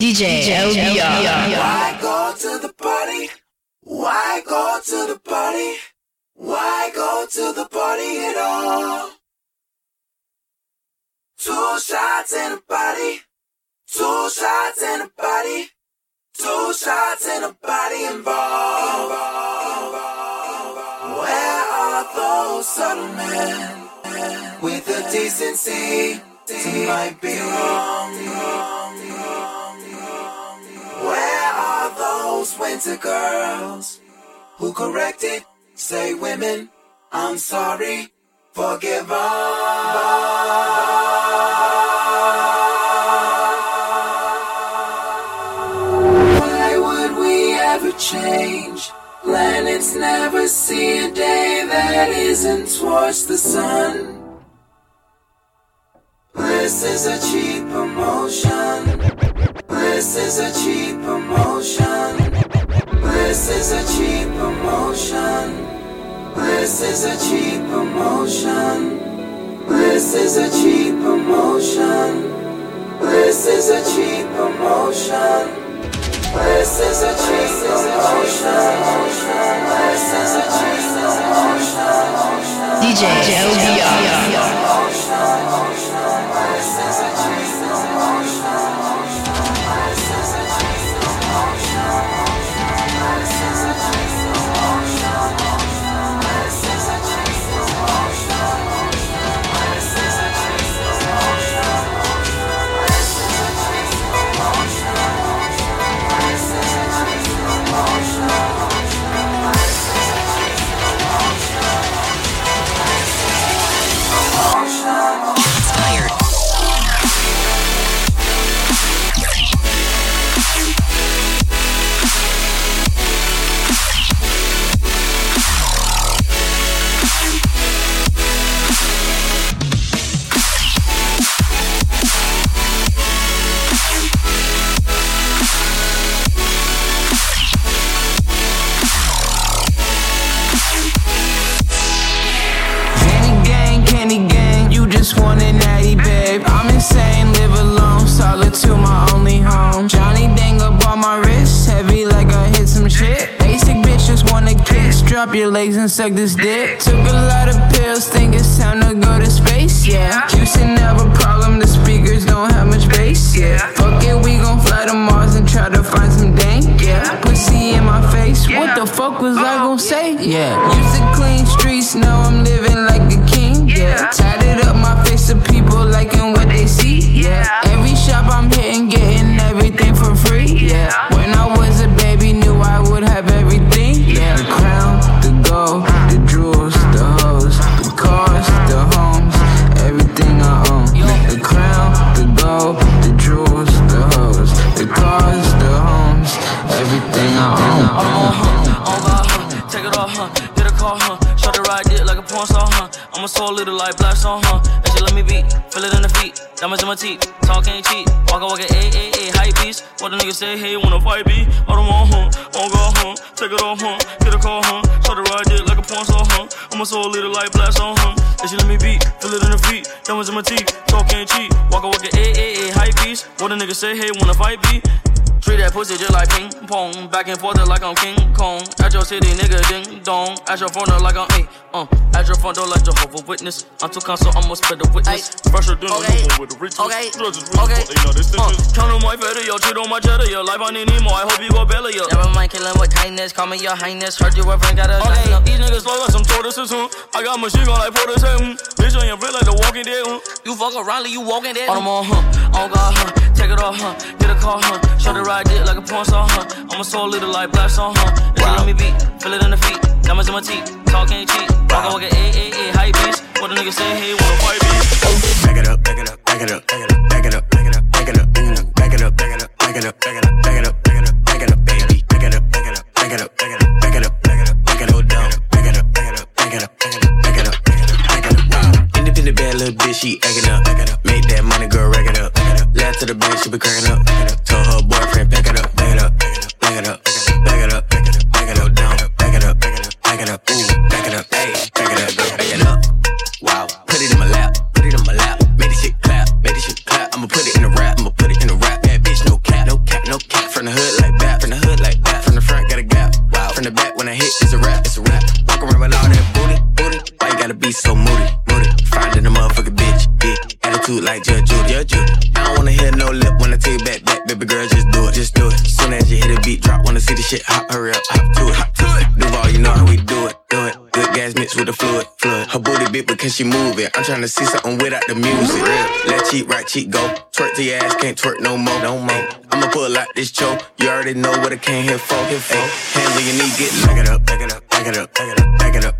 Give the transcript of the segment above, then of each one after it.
DJ, LBR. Why go to the party? Why go to the party? Why go to the party at all? Two shots in a body. Two shots in a body. Two shots in a body involved. Where are those subtle men with the decency to might be wrong? Winter girls who corrected? Say women, I'm sorry, forgive us. Why would we ever change? Planets never see a day that isn't towards the sun. Bliss is a cheap emotion. Bliss is a cheap emotion. This is a cheap emotion. This is a cheap emotion. This is a cheap emotion. This is a cheap emotion. This is a cheese, is This is a cheese, is. DJ LBR. This is a cheese, is a cheese. Suck this dick. Took a lot of pills, think it's time to go to space, yeah. Houston never problem, the speakers don't have much bass, yeah. Fuck it, we gon' fly to Mars and try to find some dank, yeah. Pussy in my face, what the fuck was I gon' say? Yeah. Used to clean streets, now I'm living like a king, yeah. Feel it in the feet, diamonds in my teeth, talk ain't cheap. Walk walk a a a hype beast. What the nigga say, hey, wanna fight me? I don't want, huh? Oh God, huh? Take it off, huh? Get a call, huh? Shut the ride it like a porn star, huh? I'm a soul little like black song, huh? And she let me beat, feel it in the feet, diamonds in my teeth, talk ain't cheap. Walk walk a a a hype beast. What the nigga say, hey, wanna fight me? Treat that pussy just like ping pong. Back and forth like I'm King Kong. At your city, nigga, ding dong. At your front door like I'm eight. Uh, at your front door like Jehovah Witness. I'm too console, I'ma spread the witness. Fresher than Okay. a with the riches. Okay. Judges, Okay. They know this Uh. Count on my feather, yo. Cheat on my cheddar, yo. Life I need more. I hope you go belly, yo. Never mind killing with kindness, call me your highness. Heard your boyfriend got a Okay, up. these niggas slow like some tortoises, huh? I got machine gun like Portis, hmm. Bitch on your real like the walking dead, huh? You fuck around, like you walking dead. On them all, huh? On God, huh? Take it off, huh? Get a car, huh? Show the ride it like a porn star, huh? I'm a soul little like black song, huh? And she let me beat, feel it in the feet, diamonds in my teeth, talk ain't cheap. Walk walk it, a a a hype beast. What the nigga say, hey, wanna fight me? Back it up, back it up, back it up, back it up, back it up, back it up, back it up, back it up, back it up, back it up, back it up, back it up, back it up, back it up, back it up, baby. Back it up, back it up, back it up, back it up, back it up, back it up, back it up, down. Back it up, back it up, back it up, back it up, back it up, back it up, back it up, wow. Independent bad little bitch, she acting up. Back it up, make that money, girl, rack it up. Last to the bank, she be cracking up. Told her boyfriend, pack it up, back it up, back it up, can she move it? I'm trying to see something without the music. Left cheek, right cheek, go. Twerk to your ass, can't twerk no more, no more. I'ma pull out this choke. You already know what I came here for. Here for. Hands on your knee, get back it up, back it up, back it up, back it up, back it up,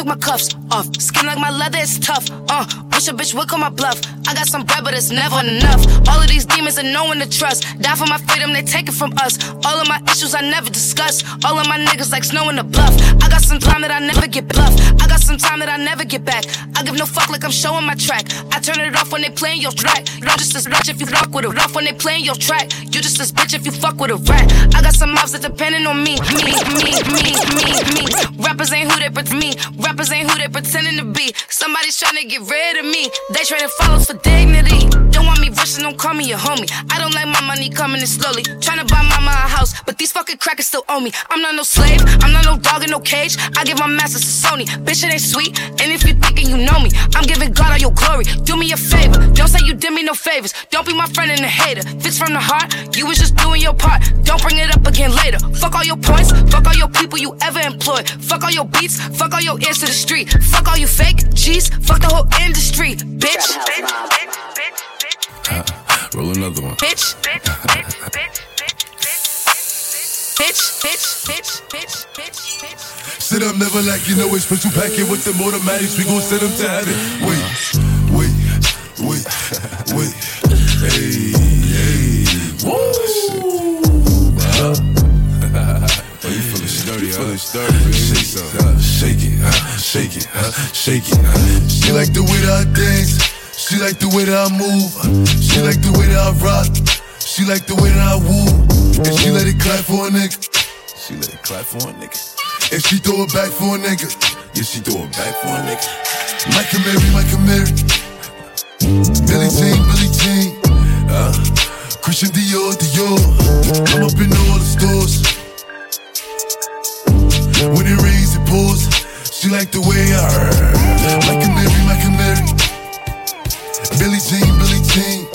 took my cuffs off. Skin like my leather, it's tough. Uh, wish a bitch would call my bluff. I got some bread, but it's never enough. All of these demons are no one to trust. Die for my freedom, they take it from us. All of my issues I never discuss. All of my niggas like snow in the bluff. I got some time that I never get bluff. I got some time that I never get back. I give no fuck like I'm showing my track. I turn it off when they playing your track. You're just as bitch if you fuck with a rough when they playing your track. You just as bitch if you fuck with a rat. I got some mouths that depending on me, me, me, me, me, me. Rappers ain't who they pretend me. Rappers ain't who they pretending to be. Somebody's trying to get rid of me. They trading follows for dignity. Don't want me and don't call me a homie. I don't like my money coming in slowly. Trying to buy a house, but these fucking crackers still owe me. I'm not no slave. I'm not no dog in no cage. I give my masters to Sony. Bitch, it ain't sweet. And if you thinking you know me, I'm giving God all your glory. Do me a favor. Don't say you did me no favors. Don't be my friend and a hater. Fits from the heart. You was just doing your part. Don't bring it up again later. Fuck all your points. Fuck all your people you ever employed. Fuck all your beats. Fuck all your ears to the street. Fuck all you fake G's. Fuck the whole industry. Bitch. Roll another one. Bitch. Bitch. Bitch. Bitch. Bitch. Bitch. Bitch. Bitch. Bitch. Sit up, never like you know it's special packet with them automatics. We gon' set them to have it. Wait, wait, wait, wait. Hey, hey. Woo! Huh? oh, you feeling sturdy, you feeling sturdy, baby. Shake, some, shake it, huh? shake it, huh? shake it. Huh? She like the way that I dance. She like the way that I move. She like the way that I rock. She like the way that I woo. And she let it clap for a nigga. She let it clap for a nigga. And she throw it back for a nigga. Yeah, she throw it back for a nigga. Michael Mary, Michael Mary. Billie Jean, Billie Jean. Uh, Christian Dior, Dior. I'm up in all the stores. When it rains, it pours. She like the way I heard. Michael Mary, Michael Mary. Billie Jean, Billie Jean.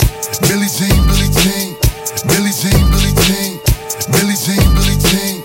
Billie Jean, Billie Jean. Billie Jean, Billie Jean team, Billy team.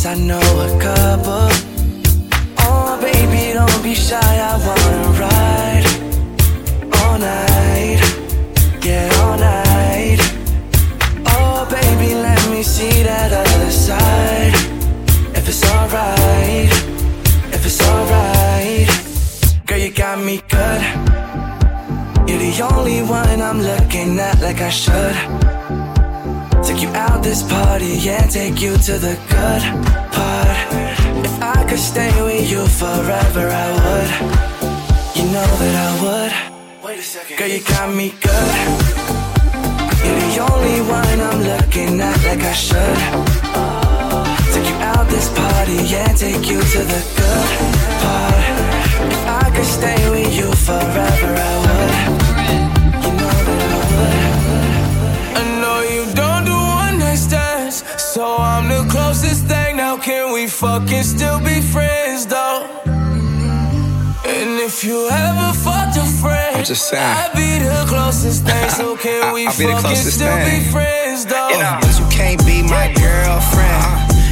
place, I know a couple. Oh, baby, don't be shy, I wanna ride all night. Yeah, all night. Oh, baby, let me see that other side. If it's alright, if it's alright. Girl, you got me good. You're the only one I'm looking at like I should. Take you out this party, yeah, take you to the good part. If I could stay with you forever, I would. You know that I would. Wait a second. Girl, you got me good. You're the only one I'm looking at like I should. Take you out this party, yeah, take you to the good part. If I could stay with you forever, I would. We fucking still be friends though? And if you ever fucked a friend, I'm just saying. I'd be the closest thing. So can we I'll be the fucking closest still thing. be friends though? You know, but you can't be my girlfriend. Uh,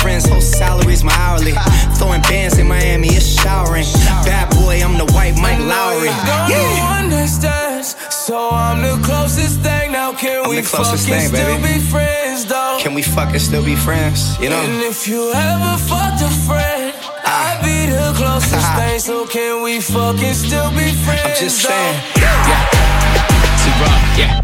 boyfriend's whole salary's my hourly. Throwing bands in Miami, it's showering. Bad boy, I'm the white Mike Lowrey. Don't one night stands, so I'm the closest thing. Now can I'm we fucking thing, still baby. be friends though? Can we fucking still be friends? You know? And if you ever fucked a friend, ah. I'd be the closest thing. So can we fucking still be friends? I'm just though? saying. Yeah. T-Rock, yeah.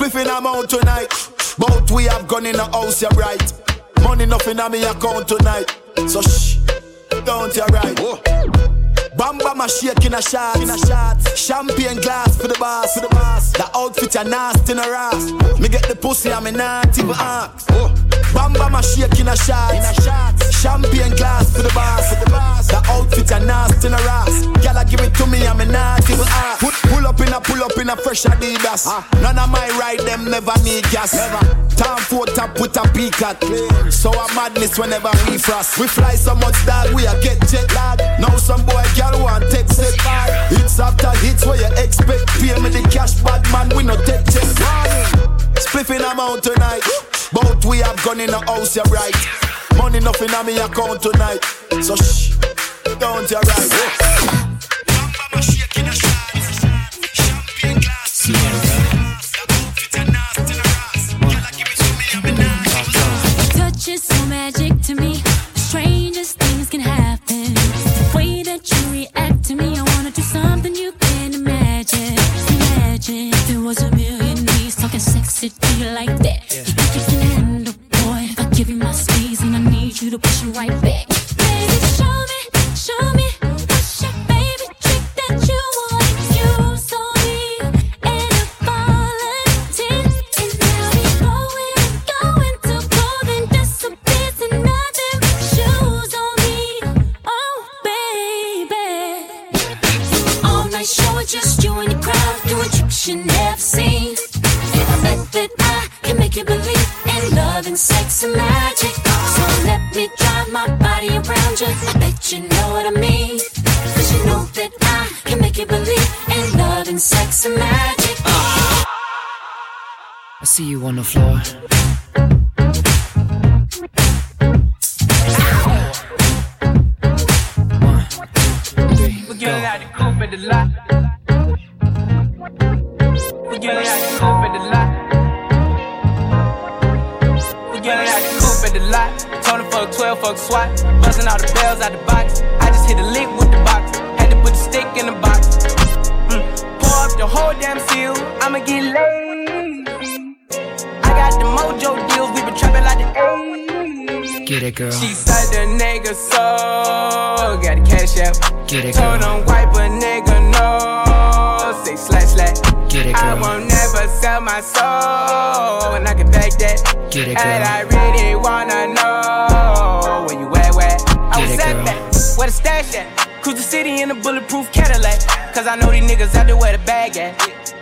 Spliffing I'm out tonight. Both we have gone in the house, you're right. Money nothing on me account tonight. So shh, don't you right. Bamba my shake in a shot, in a shot. Champagne glass for the boss, for the boss. The outfit a nasty in a ass. Me get the pussy and me not even ask. Bamba my shake in a shot, a. Champagne glass for the boss, for the boss. The outfit a nasty in a ass. Gyal give it to me and me not even ask. Put, pull up in a pull up in a fresh Adidas. Ah. None of my ride them never need gas. Never. Time for top with a peak at. So a madness whenever we frost. We fly so much that we a get jet lag. Now some boy girl want text it back. Hits after hits where you expect. Pay me the cash, bad man. We no take jet Spliffing amount tonight. Both we have gone in the house, you're right. Money nothing on me account tonight. So shh, don't you right. Bet you know what I mean. Cause you know that I can make you believe in love and sex and magic. I see you on the floor. We get out the coupe at the lot. We get out the coupe at the lot. It out the coupe at the lot. Tony fuck 12, fuck SWAT. Buzzing all the bells out the box. I just hit a lick with the box. Had to put the stick in the box. Mm. Pour up the whole damn seal. I'ma get lazy. I got the mojo deals. We been trapping like the 80s. Get it, girl. She said the nigga so got a cash out. Get it, Told girl. him wipe a nigga no. Say slash slash. Get it, girl. I won't never sell my soul, and I can back that. Get it, And girl. I really wanna know where you at, where? I was at that. Where the stash at? Cruise the city in a bulletproof Cadillac. Cause I know these niggas out there where the bag at.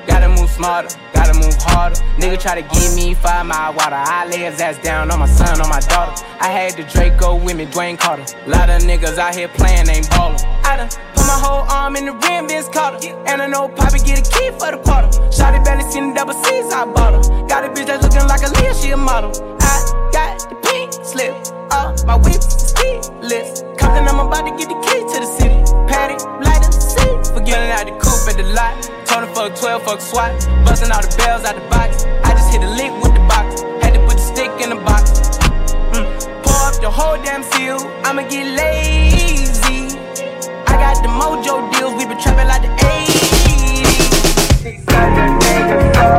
Gotta move smarter, gotta move harder. Nigga try to give me five mile water. I lay his ass down on my son, on my daughter. I had the Draco with me, Dwayne Carter. Lot of niggas out here playing, ain't ballin'. I done put my whole arm in the rim, Vince Carter. And I know Poppy get a key for the quarter. Shotty barely seen the double C's, I bought her. Got a bitch that's looking like a Leah, she a model. I got the pink slip, uh, my whip is keyless. Compton, I'm about to get the key to the city. Patty, light the seat. Forgetting out the coupe at the lot. Tony fuck 12, fuck SWAT. Busting all the bells out the box. I just hit a lick with the box. Had to put the stick in the box. Mm. Pour up the whole damn seal. I'ma get lazy. I got the mojo deals. We been trapping like the 80s. Girl,